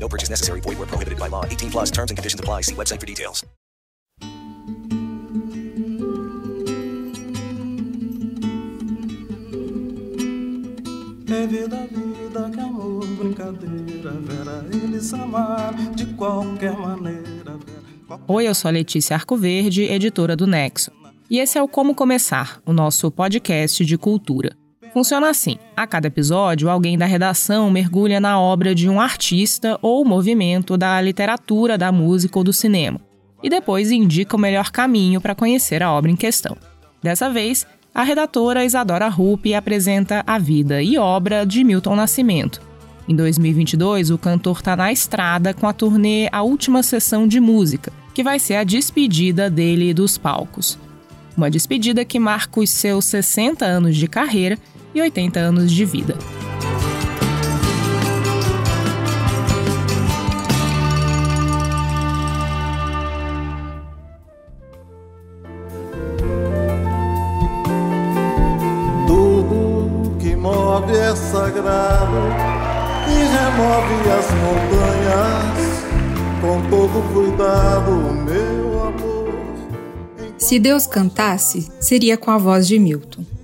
No purchase necessary. Void where prohibited by law. 18 plus terms and conditions apply. See website for details. É vida, vida, que amor, brincadeira, vera, eles amaram de qualquer maneira. Vera, Oi, eu sou a Letícia Arcoverde, editora do Nexo. E esse é o Como Começar, o nosso podcast de cultura. Funciona assim: a cada episódio, alguém da redação mergulha na obra de um artista ou movimento da literatura, da música ou do cinema, e depois indica o melhor caminho para conhecer a obra em questão. Dessa vez, a redatora Isadora Rupp apresenta a vida e obra de Milton Nascimento. Em 2022, o cantor está na estrada com a turnê A Última Sessão de Música, que vai ser a despedida dele dos palcos. Uma despedida que marca os seus 60 anos de carreira e 80 anos de vida. Tudo que move é sagrado e remove as montanhas com todo cuidado, meu amor. Se Deus cantasse, seria com a voz de Milton.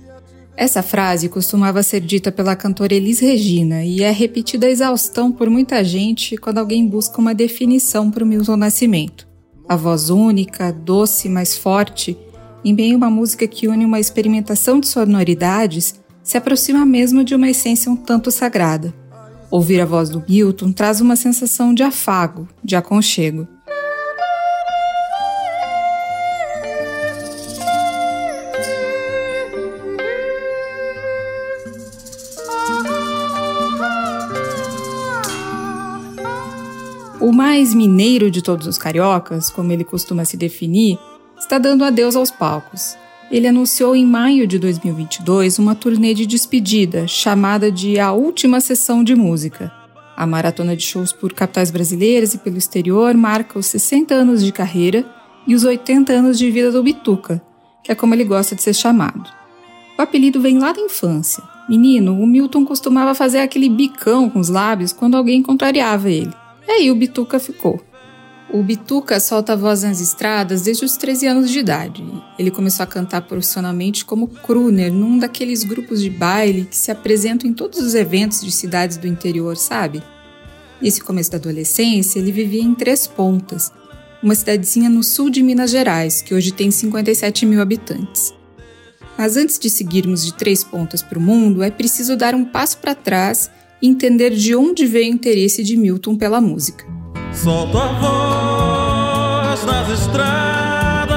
Essa frase costumava ser dita pela cantora Elis Regina e é repetida a exaustão por muita gente quando alguém busca uma definição para o Milton Nascimento. A voz única, doce, mas forte, em bem uma música que une uma experimentação de sonoridades, se aproxima mesmo de uma essência um tanto sagrada. Ouvir a voz do Milton traz uma sensação de afago, de aconchego. Mais mineiro de todos os cariocas, como ele costuma se definir, está dando adeus aos palcos. Ele anunciou em maio de 2022 uma turnê de despedida chamada de A Última Sessão de Música. A maratona de shows por capitais brasileiras e pelo exterior marca os 60 anos de carreira e os 80 anos de vida do Bituca, que é como ele gosta de ser chamado. O apelido vem lá da infância. Menino, o Milton costumava fazer aquele bicão com os lábios quando alguém contrariava ele. E aí o Bituca ficou. O Bituca solta a voz nas estradas desde os 13 anos de idade. Ele começou a cantar profissionalmente como crooner num daqueles grupos de baile que se apresentam em todos os eventos de cidades do interior, sabe? Nesse começo da adolescência, ele vivia em Três Pontas, uma cidadezinha no sul de Minas Gerais, que hoje tem 57 mil habitantes. Mas antes de seguirmos de Três Pontas para o mundo, é preciso dar um passo para trás entender de onde veio o interesse de Milton pela música. Solto a voz nas estradas,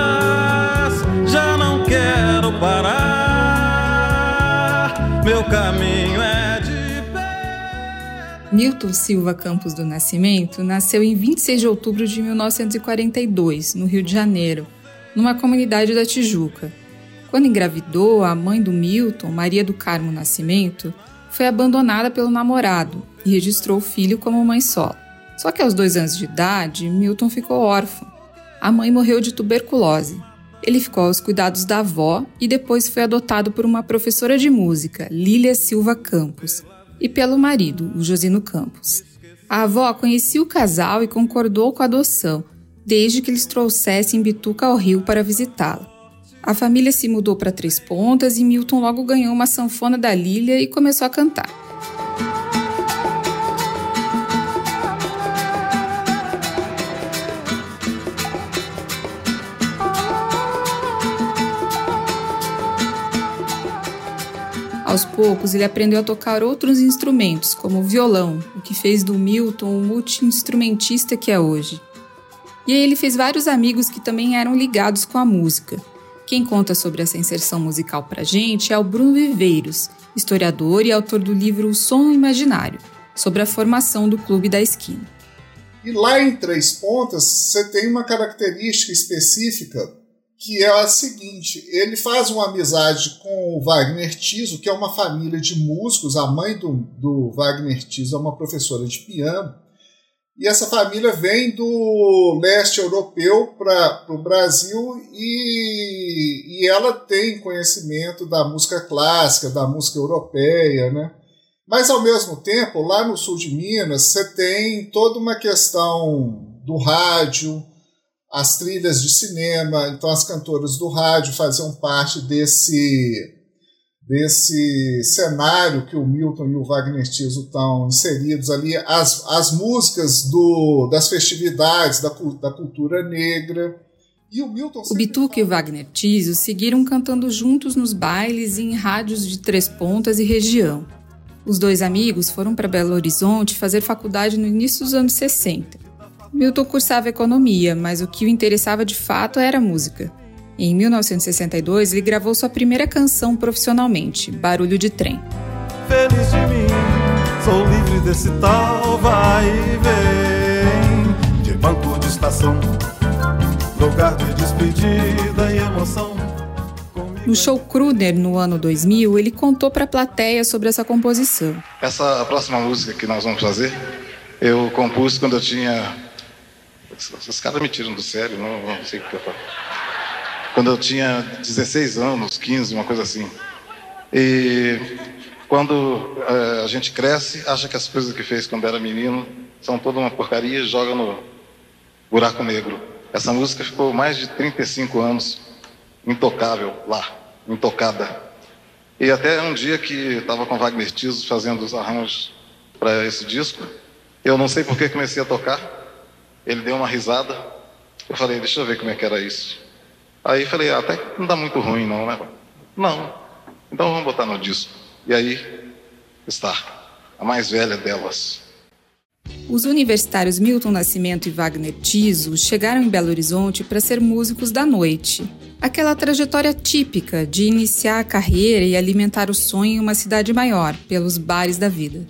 já não quero parar. Meu caminho é de. Milton Silva Campos do Nascimento nasceu em 26 de outubro de 1942, no Rio de Janeiro, numa comunidade da Tijuca. Quando engravidou, a mãe do Milton, Maria do Carmo Nascimento, foi abandonada pelo namorado e registrou o filho como mãe solo. Só que aos dois anos de idade, Milton ficou órfão. A mãe morreu de tuberculose. Ele ficou aos cuidados da avó e depois foi adotado por uma professora de música, Lília Silva Campos, e pelo marido, o Josino Campos. A avó conhecia o casal e concordou com a adoção, desde que eles trouxessem Bituca ao Rio para visitá-la. A família se mudou para Três Pontas e Milton logo ganhou uma sanfona da Lília e começou a cantar. Aos poucos, ele aprendeu a tocar outros instrumentos, como o violão, o que fez do Milton o multi-instrumentista que é hoje. E aí ele fez vários amigos que também eram ligados com a música. Quem conta sobre essa inserção musical pra gente é o Bruno Viveiros, historiador e autor do livro O Som Imaginário, sobre a formação do Clube da Esquina. E lá em Três Pontas, você tem uma característica específica que é a seguinte: ele faz uma amizade com o Wagner Tiso, que é uma família de músicos. A mãe do, do Wagner Tiso é uma professora de piano. E essa família vem do leste europeu para o Brasil e, e ela tem conhecimento da música clássica, da música europeia, né? Mas, ao mesmo tempo, lá no sul de Minas, você tem toda uma questão do rádio, as trilhas de cinema, então as cantoras do rádio faziam parte desse desse cenário que o Milton e o Wagner Tiso estão inseridos ali, as, as músicas do, das festividades da, da cultura negra. E o Milton O Bituca e o Wagner Tiso seguiram cantando juntos nos bailes e em rádios de Três Pontas e região. Os dois amigos foram para Belo Horizonte fazer faculdade no início dos anos 60. Milton cursava economia, mas o que o interessava de fato era a música. Em 1962, ele gravou sua primeira canção profissionalmente, Barulho de Trem. Feliz de mim, sou livre desse tal vai e vem de banco de estação, lugar de despedida e emoção. No show Kruder, no ano 2000, ele contou para a plateia sobre essa composição. Essa próxima música que nós vamos fazer, eu compus quando eu tinha. Os caras me tiram do sério, não, não sei o que eu falo. Quando eu tinha 16 anos, 15, uma coisa assim. E quando uh, a gente cresce, acha que as coisas que fez quando era menino são toda uma porcaria e joga no buraco negro. Essa música ficou mais de 35 anos intocável lá intocada. E até um dia que estava com Wagner Tiso fazendo os arranjos para esse disco, eu não sei por que comecei a tocar. Ele deu uma risada. Eu falei, deixa eu ver como é que era isso. Aí falei, ah, até que não dá muito ruim não, né? Não. Então vamos botar no disco. E aí está a mais velha delas. Os universitários Milton Nascimento e Wagner Tiso chegaram em Belo Horizonte para ser músicos da noite. Aquela trajetória típica de iniciar a carreira e alimentar o sonho em uma cidade maior, pelos bares da vida.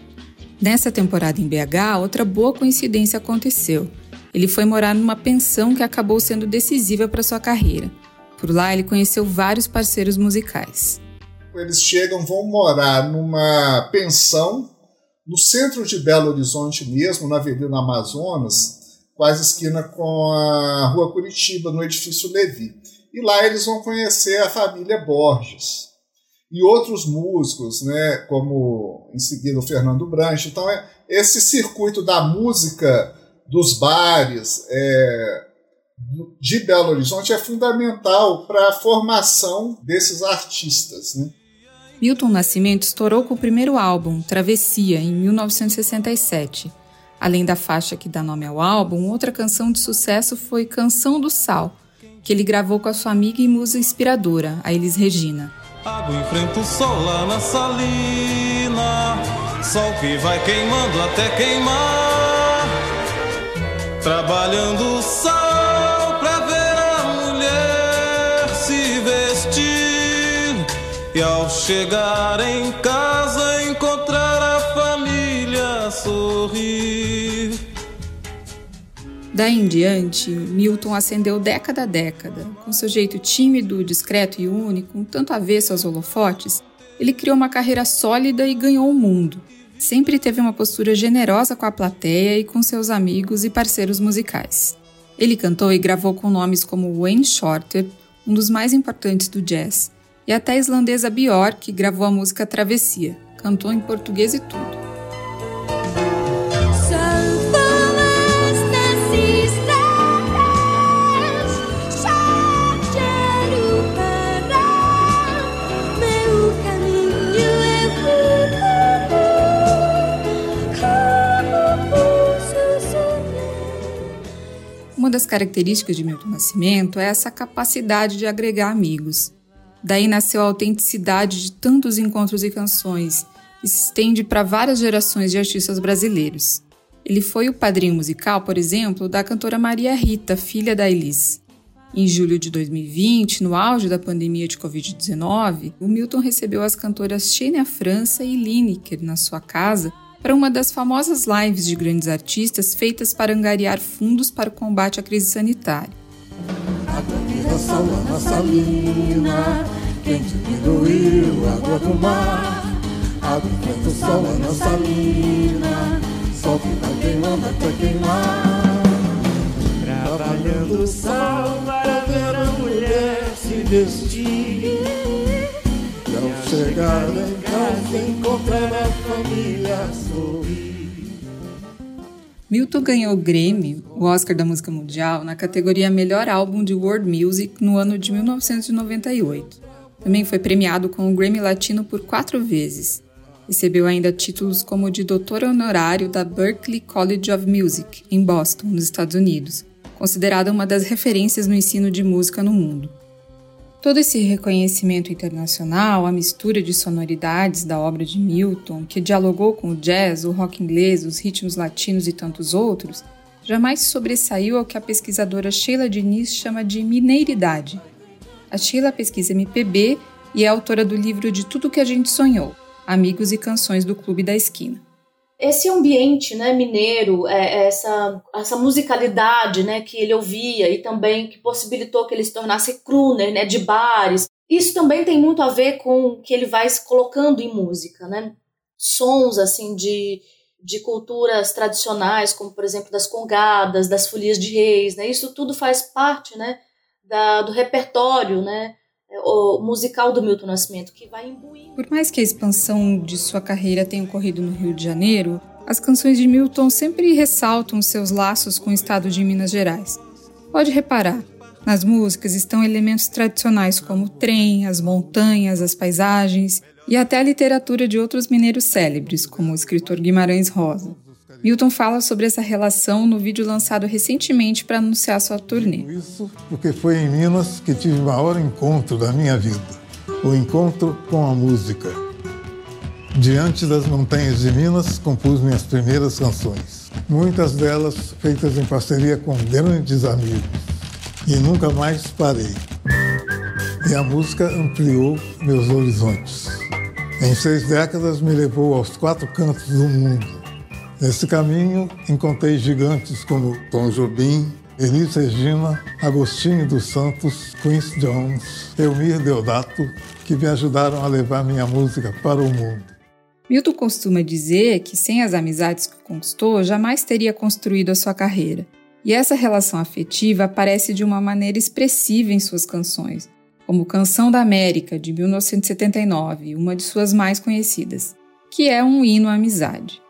Nessa temporada em BH, outra boa coincidência aconteceu. Ele foi morar numa pensão que acabou sendo decisiva para sua carreira. Por lá, ele conheceu vários parceiros musicais. Eles chegam, vão morar numa pensão no centro de Belo Horizonte mesmo, na Avenida Amazonas, quase esquina com a Rua Curitiba, no edifício Levi. E lá eles vão conhecer a família Borges e outros músicos, né, como em seguida o Fernando Branche. Então, é, esse circuito da música, dos bares é, de Belo Horizonte é fundamental para a formação desses artistas. Né? Milton Nascimento estourou com o primeiro álbum, Travessia, em 1967. Além da faixa que dá nome ao álbum, outra canção de sucesso foi Canção do Sal, que ele gravou com a sua amiga e musa inspiradora, a Elis Regina. Água enfrenta o sol lá na salina, sol que vai queimando até queimar, trabalhando o sol pra ver a mulher se vestir e ao chegar em casa encontrar a família sorrir. Daí em diante, Milton ascendeu década a década. Com seu jeito tímido, discreto e único, um tanto avesso aos holofotes, ele criou uma carreira sólida e ganhou o mundo. Sempre teve uma postura generosa com a plateia e com seus amigos e parceiros musicais. Ele cantou e gravou com nomes como Wayne Shorter, um dos mais importantes do jazz, e até a islandesa Björk, que gravou a música Travessia. Cantou em português e tudo. Uma das características de Milton Nascimento é essa capacidade de agregar amigos. Daí nasceu a autenticidade de tantos encontros e canções e se estende para várias gerações de artistas brasileiros. Ele foi o padrinho musical, por exemplo, da cantora Maria Rita, filha da Elis. Em julho de 2020, no auge da pandemia de Covid-19, o Milton recebeu as cantoras Xênia França e Lineker na sua casa para uma das famosas lives de grandes artistas feitas para angariar fundos para o combate à crise sanitária. Trabalhando o sol para ver a mulher se vestir. Ao chegar em casa encontrar a família sorrir. Milton ganhou o Grammy, o Oscar da Música Mundial, na categoria Melhor Álbum de World Music no ano de 1998. Também foi premiado com o Grammy Latino por quatro vezes. Recebeu ainda títulos como de doutor honorário da Berklee College of Music, em Boston, nos Estados Unidos, considerada uma das referências no ensino de música no mundo. Todo esse reconhecimento internacional, a mistura de sonoridades da obra de Milton, que dialogou com o jazz, o rock inglês, os ritmos latinos e tantos outros, jamais sobressaiu ao que a pesquisadora Sheila Diniz chama de mineiridade. A Sheila pesquisa MPB e é autora do livro De Tudo Que a Gente Sonhou, Amigos e Canções do Clube da Esquina esse ambiente né, mineiro, é, é, essa, essa musicalidade né, que ele ouvia e também que possibilitou que ele se tornasse crooner né, de bares, isso também tem muito a ver com o que ele vai se colocando em música. Né? Sons assim de, de culturas tradicionais, como por exemplo das congadas, das folias de reis, né? isso tudo faz parte né, da, do repertório né, o musical do Milton Nascimento, que vai imbuindo. Por mais que a expansão de sua carreira tenha ocorrido no Rio de Janeiro, as canções de Milton sempre ressaltam seus laços com o estado de Minas Gerais. Pode reparar, nas músicas estão elementos tradicionais como o trem, as montanhas, as paisagens e até a literatura de outros mineiros célebres, como o escritor Guimarães Rosa. Milton fala sobre essa relação no vídeo lançado recentemente para anunciar sua turnê. Isso porque foi em Minas que tive o maior encontro da minha vida, o encontro com a música. Diante das montanhas de Minas, compus minhas primeiras canções, muitas delas feitas em parceria com grandes amigos. E nunca mais parei. E a música ampliou meus horizontes. Em seis décadas me levou aos quatro cantos do mundo Nesse caminho, encontrei gigantes como Tom Jobim, Elis Regina, Agostinho dos Santos, Quincy Jones, Elmir Deodato, que me ajudaram a levar minha música para o mundo. Milton costuma dizer que sem as amizades que conquistou, jamais teria construído a sua carreira. E essa relação afetiva aparece de uma maneira expressiva em suas canções, como Canção da América, de 1979, uma de suas mais conhecidas, que é um hino à amizade.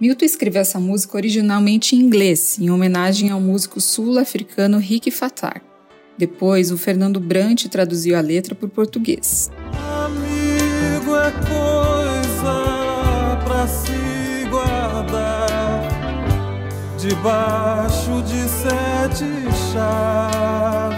Milton escreveu essa música originalmente em inglês, em homenagem ao músico sul-africano Rick Fatar. Depois, o Fernando Brant traduziu a letra para o português. Amigo é coisa pra se guardar debaixo de sete chaves.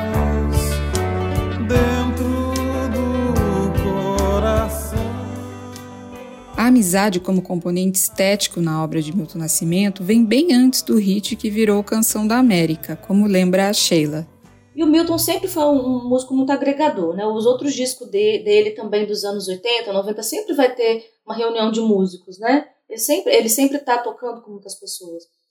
A amizade como componente estético na obra de Milton Nascimento vem bem antes do hit que virou Canção da América, como lembra a Sheila. E o Milton sempre foi um, músico muito agregador, né? Os outros discos de, dele também dos anos 80, 90 sempre vai ter uma reunião de músicos, né? Ele sempre ele sempre tá tocando com muitas pessoas.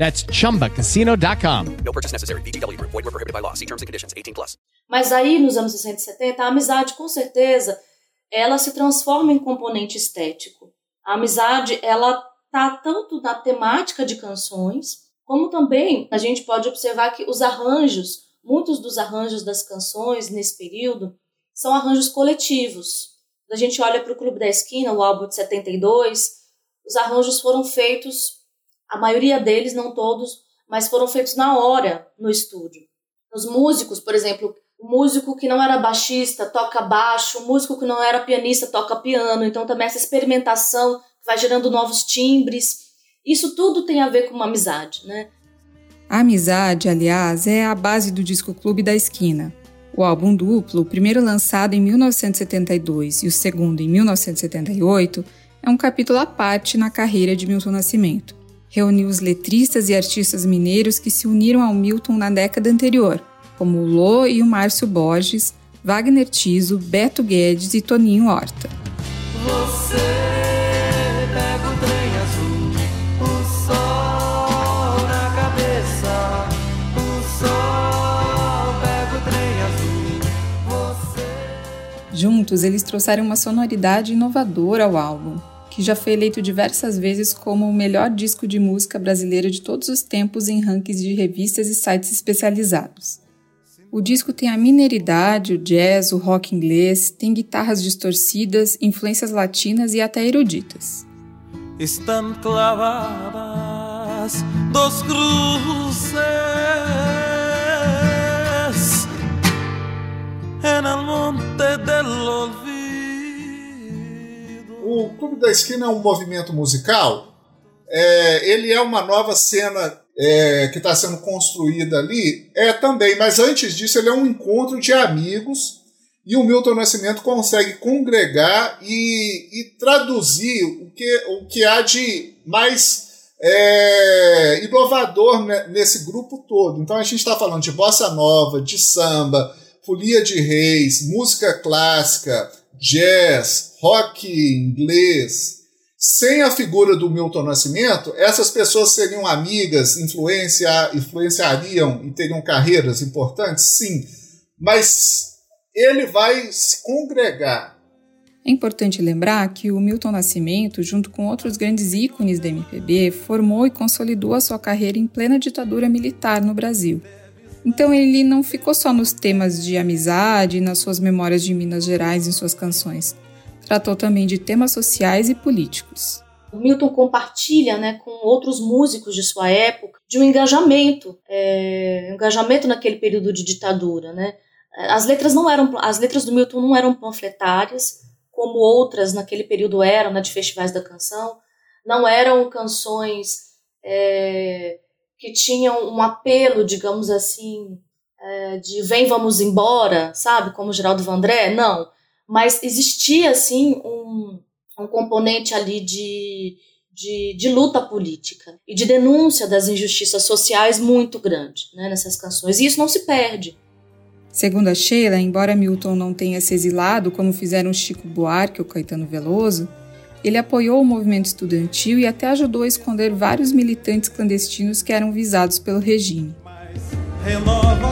That's chumbacasino.com. No purchase necessary. BGW. Void were prohibited by law. See terms and conditions 18+. Plus. Mas aí nos anos 60 e 70, a amizade com certeza ela se transforma em componente estético. A amizade, ela tá tanto na temática de canções, como também a gente pode observar que os arranjos, muitos dos arranjos das canções nesse período são arranjos coletivos. A gente olha para o Clube da Esquina, o álbum de 72, os arranjos foram feitos a maioria deles, não todos, mas foram feitos na hora no estúdio. Os músicos, por exemplo, o músico que não era baixista toca baixo, o músico que não era pianista toca piano, então também essa experimentação vai gerando novos timbres. Isso tudo tem a ver com uma amizade, né? A amizade, aliás, é a base do disco Clube da Esquina. O álbum duplo, o primeiro lançado em 1972 e o segundo em 1978, é um capítulo à parte na carreira de Milton Nascimento. Reuniu os letristas e artistas mineiros que se uniram ao Milton na década anterior, como o Lô e o Márcio Borges, Wagner Tiso, Beto Guedes e Toninho Horta. Juntos, eles trouxeram uma sonoridade inovadora ao álbum, que já foi eleito diversas vezes como o melhor disco de música brasileira de todos os tempos em rankings de revistas e sites especializados. O disco tem a mineridade, o jazz, o rock inglês, tem guitarras distorcidas, influências latinas e até eruditas. Estão clavadas dos cruces o Clube da Esquina é um movimento musical. É, ele é uma nova cena é, que está sendo construída ali. É também, mas antes disso, ele é um encontro de amigos e o Milton Nascimento consegue congregar e, e traduzir o que, o que há de mais é, inovador nesse grupo todo. Então a gente está falando de bossa nova, de samba, folia de reis, música clássica, jazz, rock inglês. Sem a figura do Milton Nascimento, essas pessoas seriam amigas, influencia, influenciariam e teriam carreiras importantes? Sim. Mas ele vai se congregar. É importante lembrar que o Milton Nascimento, junto com outros grandes ícones da MPB, formou e consolidou a sua carreira em plena ditadura militar no Brasil. Então ele não ficou só nos temas de amizade, nas suas memórias de Minas Gerais em suas canções. Tratou também de temas sociais e políticos. O Milton compartilha né, com outros músicos de sua época de um engajamento, é, engajamento naquele período de ditadura. Né? As letras não eram, as letras do Milton não eram panfletárias, como outras naquele período eram, né, de festivais da canção. Não eram canções é, que tinham um apelo, digamos assim, é, de vem, vamos embora, sabe? Como Geraldo Vandré, não. Mas existia, assim, um, um componente ali de, de, de, luta política e de denúncia das injustiças sociais muito grande né, nessas canções. E isso não se perde. Segundo a Sheila, embora Milton não tenha se exilado como fizeram Chico Buarque ou Caetano Veloso, ele apoiou o movimento estudantil e até ajudou a esconder vários militantes clandestinos que eram visados pelo regime. Renova-se a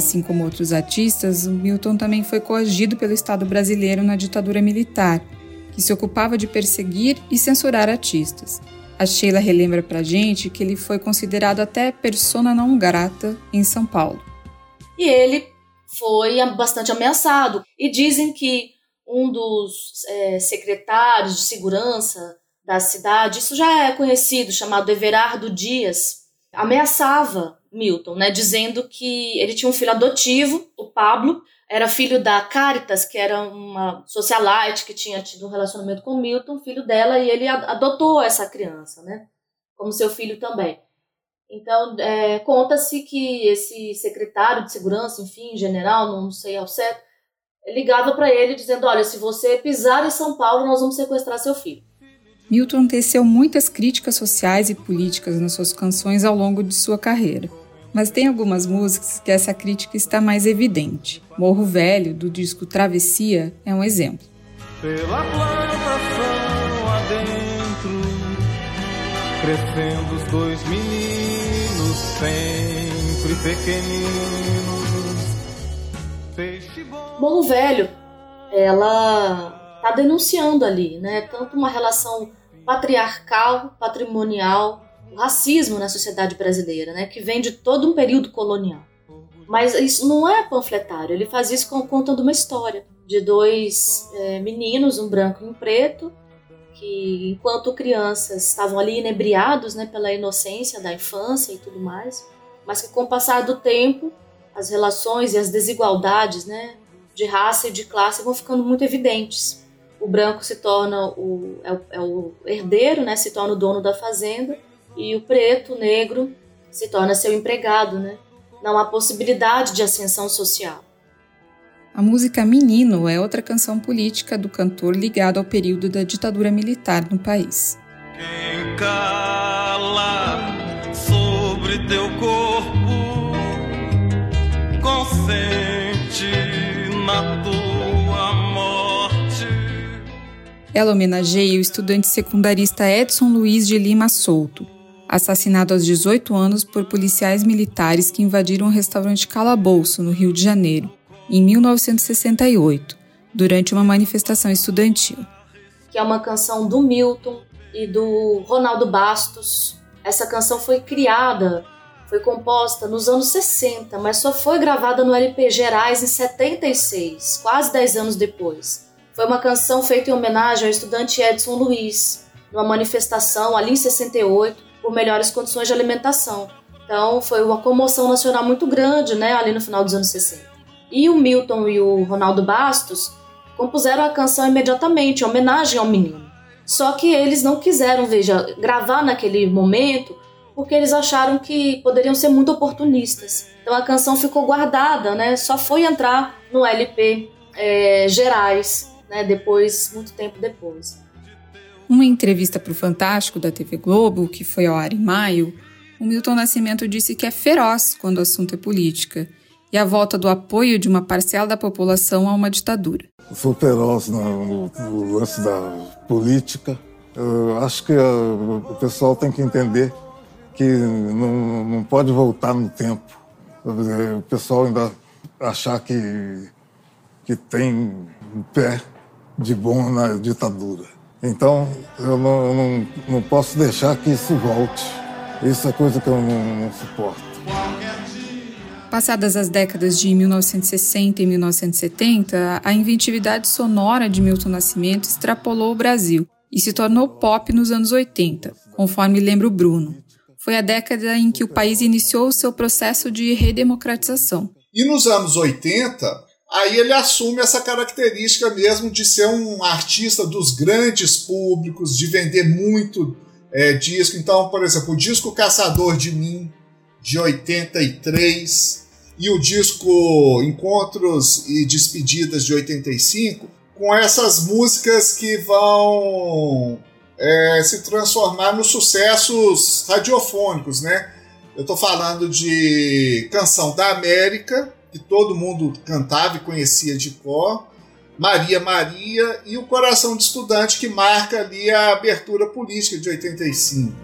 Assim como outros artistas, Milton também foi coagido pelo Estado brasileiro na ditadura militar, que se ocupava de perseguir e censurar artistas. A Sheila relembra pra gente que ele foi considerado até persona não grata em São Paulo. E ele foi bastante ameaçado. E dizem que um dos é, secretários de segurança da cidade, isso já é conhecido, chamado Everardo Dias, ameaçava Milton, né, dizendo que ele tinha um filho adotivo, o Pablo, era filho da Caritas, que era uma socialite que tinha tido um relacionamento com Milton, filho dela, e ele adotou essa criança, né, como seu filho também. Então, é, conta-se que esse secretário de segurança, enfim, general, não sei ao certo, ligava para ele dizendo: Olha, se você pisar em São Paulo, nós vamos sequestrar seu filho. Milton teceu muitas críticas sociais e políticas nas suas canções ao longo de sua carreira. Mas tem algumas músicas que essa crítica está mais evidente. Morro Velho, do disco Travessia, é um exemplo. Pela plantação adentro, crescendo os dois meninos, sempre pequeninos. Morro Velho, ela está denunciando ali, né? Tanto uma relação patriarcal, patrimonial, o racismo na sociedade brasileira, né, que vem de todo um período colonial. Mas isso não é panfletário, ele faz isso contando uma história de dois é, meninos, um branco e um preto, que enquanto crianças estavam ali inebriados né, pela inocência da infância e tudo mais, mas que com o passar do tempo as relações e as desigualdades né, de raça e de classe vão ficando muito evidentes. O branco se torna o, é, o, é o herdeiro, né, se torna o dono da fazenda, e o preto, o negro, se torna seu empregado. Né? Não há possibilidade de ascensão social. A música Menino é outra canção política do cantor ligado ao período da ditadura militar no país. Quem cala sobre teu corpo consente na tua morte. Ela homenageia o estudante secundarista Edson Luiz de Lima Souto, assassinado aos 18 anos por policiais militares que invadiram um restaurante Calabouço, no Rio de Janeiro em 1968, durante uma manifestação estudantil. Que é uma canção do Milton e do Ronaldo Bastos. Essa canção foi criada, foi composta nos anos 60, mas só foi gravada no LP Gerais em 76, quase 10 anos depois. Foi uma canção feita em homenagem ao estudante Edson Luiz, numa manifestação ali em 68 por melhores condições de alimentação. Então foi uma comoção nacional muito grande, né, ali no final dos anos 60. E o Milton e o Ronaldo Bastos compuseram a canção imediatamente, em homenagem ao menino. Só que eles não quiseram, veja, gravar naquele momento porque eles acharam que poderiam ser muito oportunistas. Então a canção ficou guardada, né? Só foi entrar no LP é, Gerais, né? Depois, muito tempo depois. Uma entrevista para o Fantástico da TV Globo, que foi ao ar em maio, o Milton Nascimento disse que é feroz quando o assunto é política e a volta do apoio de uma parcela da população a uma ditadura. sou feroz no, no lance da política. Eu acho que uh, o pessoal tem que entender que não, não pode voltar no tempo. O pessoal ainda achar que, que tem um pé de bom na ditadura. Então, eu não, eu não, não posso deixar que isso volte. Isso é coisa que eu não, não suporto. Passadas as décadas de 1960 e 1970, a inventividade sonora de Milton Nascimento extrapolou o Brasil e se tornou pop nos anos 80, conforme lembra o Bruno. Foi a década em que o país iniciou o seu processo de redemocratização. E nos anos 80, aí ele assume essa característica mesmo de ser um artista dos grandes públicos, de vender muito é, disco. Então, por exemplo, o disco Caçador de Mim, de 83, e o disco Encontros e Despedidas de 85, com essas músicas que vão é, se transformar nos sucessos radiofônicos, né? Eu estou falando de Canção da América, que todo mundo cantava e conhecia de cor, Maria Maria e o Coração de Estudante, que marca ali a abertura política de 85.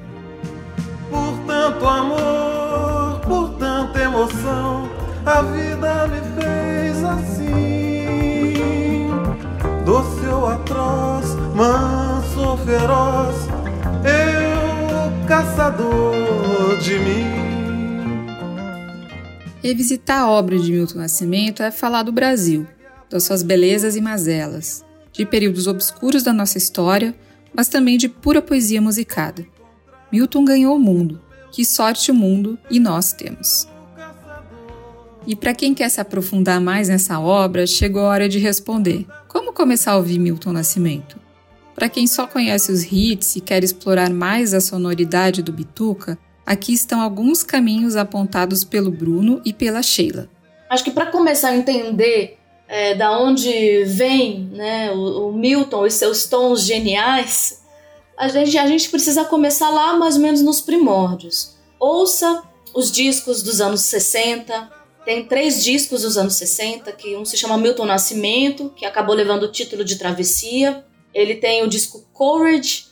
Por tanto amor, por tanta emoção, a vida me fez assim. Doce ou atroz, manso ou feroz, eu caçador de mim. Revisitar a obra de Milton Nascimento é falar do Brasil, das suas belezas e mazelas, de períodos obscuros da nossa história, mas também de pura poesia musicada. Milton ganhou o mundo. Que sorte o mundo e nós temos. E para quem quer se aprofundar mais nessa obra, chegou a hora de responder: como começar a ouvir Milton Nascimento? Para quem só conhece os hits e quer explorar mais a sonoridade do Bituca, aqui estão alguns caminhos apontados pelo Bruno e pela Sheila. Acho que para começar a entender é, da onde vem né, o, o Milton e seus tons geniais, a gente, a gente precisa começar lá mais ou menos nos primórdios. Ouça os discos dos anos 60. Tem três discos dos anos 60, que um se chama Milton Nascimento, que acabou levando o título de Travessia. Ele tem o disco Courage,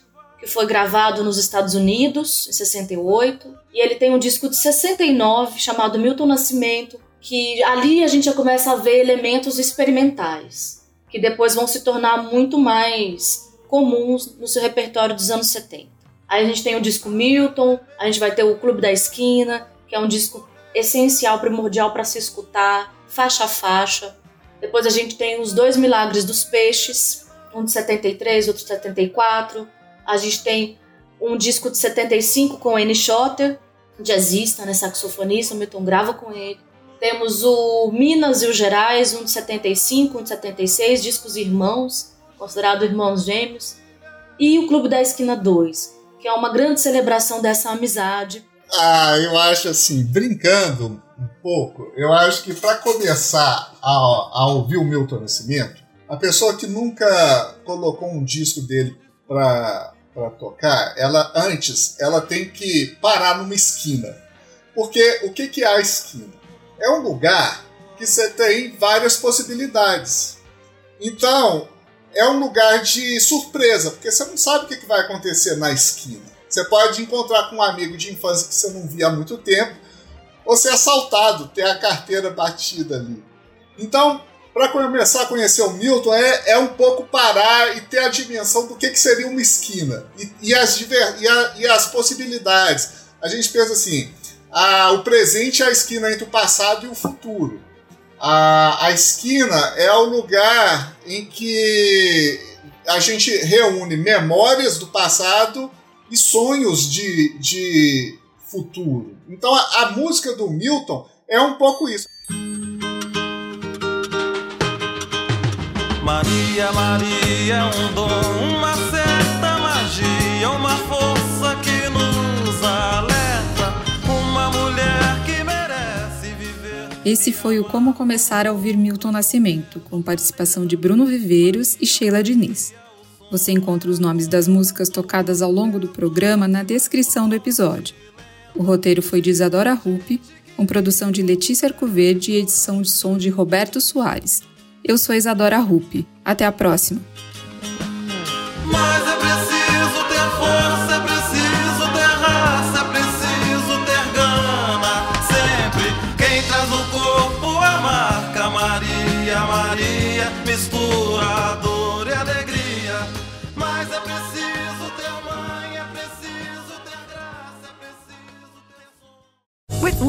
que foi gravado nos Estados Unidos em 68. E ele tem um disco de 69 chamado Milton Nascimento, que ali a gente já começa a ver elementos experimentais, que depois vão se tornar muito mais comuns no seu repertório dos anos 70. Aí a gente tem o disco Milton, a gente vai ter o Clube da Esquina, que é um disco essencial, primordial para se escutar, faixa a faixa. Depois a gente tem os Dois Milagres dos Peixes, um de 73, outro de 74. A gente tem um disco de 75 com Annie Schotter, jazzista, né, saxofonista, o Milton grava com ele. Temos o Minas e o Gerais, um de 75, um de 76, discos irmãos, considerado irmãos gêmeos. E o Clube da Esquina 2, que é uma grande celebração dessa amizade. Ah, eu acho assim, brincando um pouco, eu acho que para começar a, a ouvir o Milton Nascimento, a pessoa que nunca colocou um disco dele para para tocar, ela antes ela tem que parar numa esquina. Porque o que, que é a esquina? É um lugar que você tem várias possibilidades. Então, é um lugar de surpresa, porque você não sabe o que, que vai acontecer na esquina. Você pode encontrar com um amigo de infância que você não via há muito tempo, ou ser assaltado, ter a carteira batida ali. Então, para começar a conhecer o Milton, é, é um pouco parar e ter a dimensão do que, que seria uma esquina e, e as, diver, e, a, e as possibilidades. A gente pensa assim: a, o presente é a esquina entre o passado e o futuro. A, a esquina é o lugar em que a gente reúne memórias do passado e sonhos de, de futuro. Então a, a música do Milton é um pouco isso. Maria, Maria é um dom, uma certa magia, uma força que nos alerta, uma mulher que merece viver. Esse foi o Como Começar a Ouvir Milton Nascimento, com participação de Bruno Viveiros e Sheila Diniz. Você encontra os nomes das músicas tocadas ao longo do programa na descrição do episódio. O roteiro foi de Isadora Ruppe, com produção de Letícia Arcoverde e edição de som de Roberto Soares. Eu sou Isadora Ruppe. Até a próxima.